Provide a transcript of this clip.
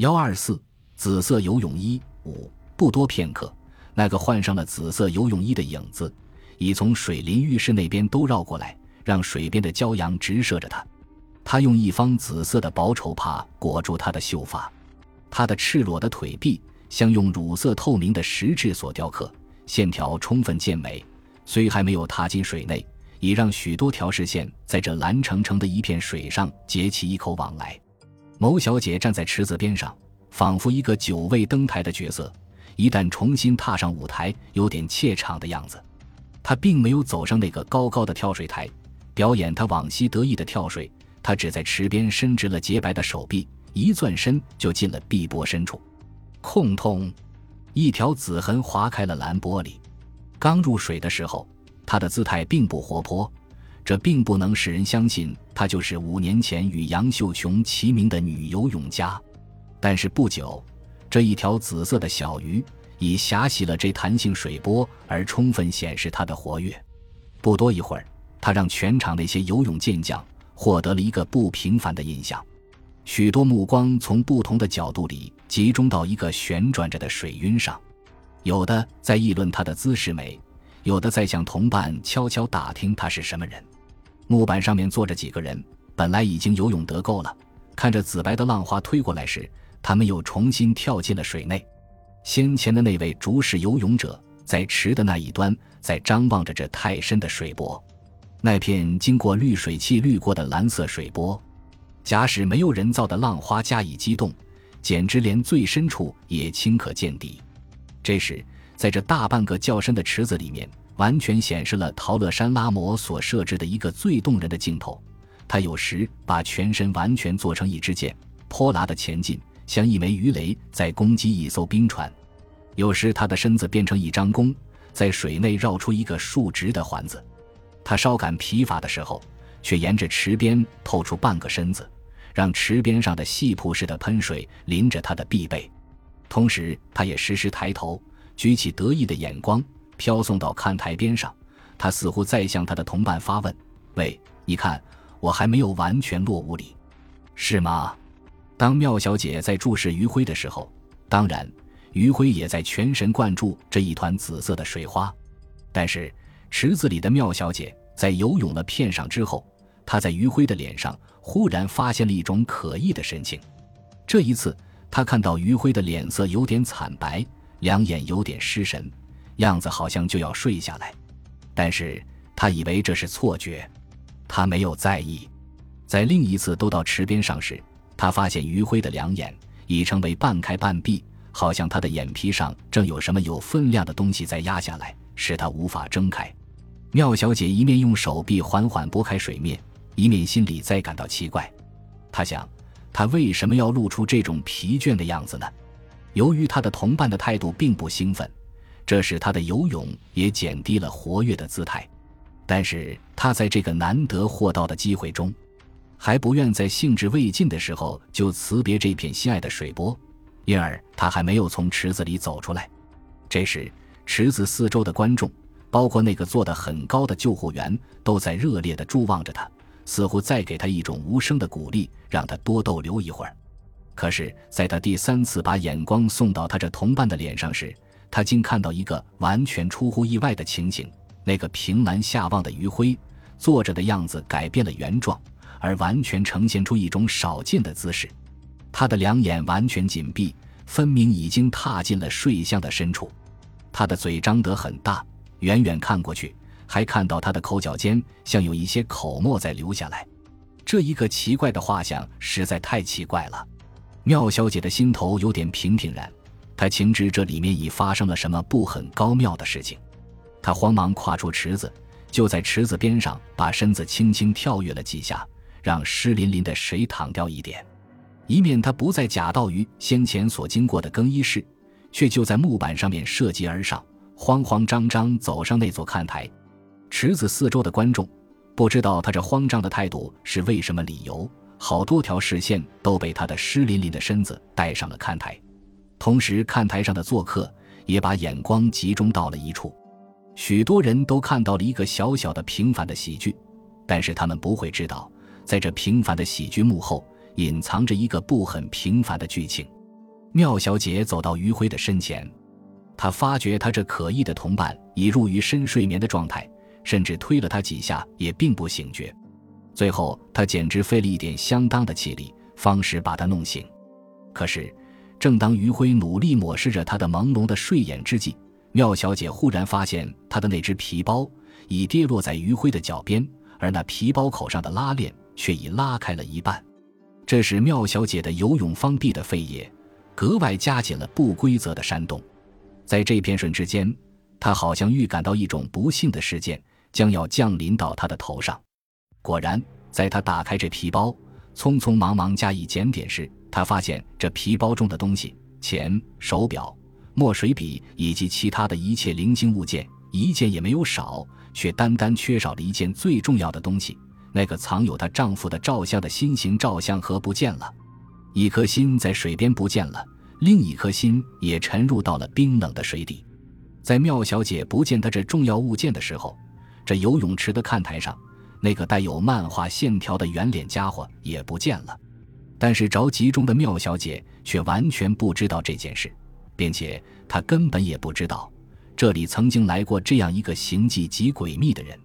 幺二四紫色游泳衣五不多片刻，那个换上了紫色游泳衣的影子已从水淋浴室那边都绕过来，让水边的骄阳直射着他。他用一方紫色的薄绸帕裹住他的秀发，他的赤裸的腿臂像用乳色透明的石质所雕刻，线条充分健美。虽还没有踏进水内。已让许多条视线在这蓝澄澄的一片水上结起一口往来。某小姐站在池子边上，仿佛一个久未登台的角色，一旦重新踏上舞台，有点怯场的样子。她并没有走上那个高高的跳水台，表演她往昔得意的跳水。她只在池边伸直了洁白的手臂，一转身就进了碧波深处。空通，一条紫痕划开了蓝玻璃。刚入水的时候。她的姿态并不活泼，这并不能使人相信她就是五年前与杨秀琼齐名的女游泳家。但是不久，这一条紫色的小鱼已狭袭了这弹性水波，而充分显示她的活跃。不多一会儿，她让全场那些游泳健将获得了一个不平凡的印象。许多目光从不同的角度里集中到一个旋转着的水晕上，有的在议论她的姿势美。有的在向同伴悄悄打听她是什么人。木板上面坐着几个人，本来已经游泳得够了。看着紫白的浪花推过来时，他们又重新跳进了水内。先前的那位竹式游泳者在池的那一端，在张望着这太深的水波。那片经过滤水器滤过的蓝色水波，假使没有人造的浪花加以激动，简直连最深处也轻可见底。这时。在这大半个较深的池子里面，完全显示了陶乐山拉摩所设置的一个最动人的镜头。他有时把全身完全做成一支箭，泼辣的前进，像一枚鱼雷在攻击一艘冰船；有时他的身子变成一张弓，在水内绕出一个竖直的环子。他稍感疲乏的时候，却沿着池边透出半个身子，让池边上的细瀑似的喷水淋着他的臂背。同时，他也时时抬头。举起得意的眼光，飘送到看台边上。他似乎在向他的同伴发问：“喂，你看，我还没有完全落屋里，是吗？”当妙小姐在注视余晖的时候，当然，余晖也在全神贯注这一团紫色的水花。但是，池子里的妙小姐在游泳了片上之后，她在余晖的脸上忽然发现了一种可疑的神情。这一次，她看到余晖的脸色有点惨白。两眼有点失神，样子好像就要睡下来，但是他以为这是错觉，他没有在意。在另一次都到池边上时，他发现余晖的两眼已成为半开半闭，好像他的眼皮上正有什么有分量的东西在压下来，使他无法睁开。妙小姐一面用手臂缓缓拨开水面，一面心里在感到奇怪。她想，他为什么要露出这种疲倦的样子呢？由于他的同伴的态度并不兴奋，这使他的游泳也减低了活跃的姿态。但是他在这个难得获到的机会中，还不愿在兴致未尽的时候就辞别这片心爱的水波，因而他还没有从池子里走出来。这时，池子四周的观众，包括那个坐得很高的救护员，都在热烈地注望着他，似乎在给他一种无声的鼓励，让他多逗留一会儿。可是，在他第三次把眼光送到他这同伴的脸上时，他竟看到一个完全出乎意外的情景：那个凭栏下望的余晖，坐着的样子改变了原状，而完全呈现出一种少见的姿势。他的两眼完全紧闭，分明已经踏进了睡相的深处。他的嘴张得很大，远远看过去，还看到他的口角间像有一些口沫在流下来。这一个奇怪的画像实在太奇怪了。妙小姐的心头有点平平然，他情知这里面已发生了什么不很高妙的事情。他慌忙跨出池子，就在池子边上把身子轻轻跳跃了几下，让湿淋淋的水淌掉一点，以免他不再假道于先前所经过的更衣室，却就在木板上面涉级而上，慌慌张张走上那座看台。池子四周的观众不知道他这慌张的态度是为什么理由。好多条视线都被他的湿淋淋的身子带上了看台，同时看台上的做客也把眼光集中到了一处。许多人都看到了一个小小的平凡的喜剧，但是他们不会知道，在这平凡的喜剧幕后隐藏着一个不很平凡的剧情。妙小姐走到余晖的身前，她发觉她这可疑的同伴已入于深睡眠的状态，甚至推了他几下也并不醒觉。最后，她简直费了一点相当的气力，方使把他弄醒。可是，正当余晖努力抹拭着他的朦胧的睡眼之际，妙小姐忽然发现她的那只皮包已跌落在余辉的脚边，而那皮包口上的拉链却已拉开了一半。这时妙小姐的游泳方臂的肺叶格外加紧了不规则的扇动。在这片瞬之间，她好像预感到一种不幸的事件将要降临到她的头上。果然，在她打开这皮包，匆匆忙忙加以检点时，她发现这皮包中的东西——钱、手表、墨水笔以及其他的一切零星物件，一件也没有少，却单单缺少了一件最重要的东西。那个藏有她丈夫的照相的心形照相盒不见了，一颗心在水边不见了，另一颗心也沉入到了冰冷的水底。在妙小姐不见她这重要物件的时候，这游泳池的看台上，那个带有漫画线条的圆脸家伙也不见了。但是着急中的妙小姐却完全不知道这件事，并且她根本也不知道，这里曾经来过这样一个行迹极诡秘的人。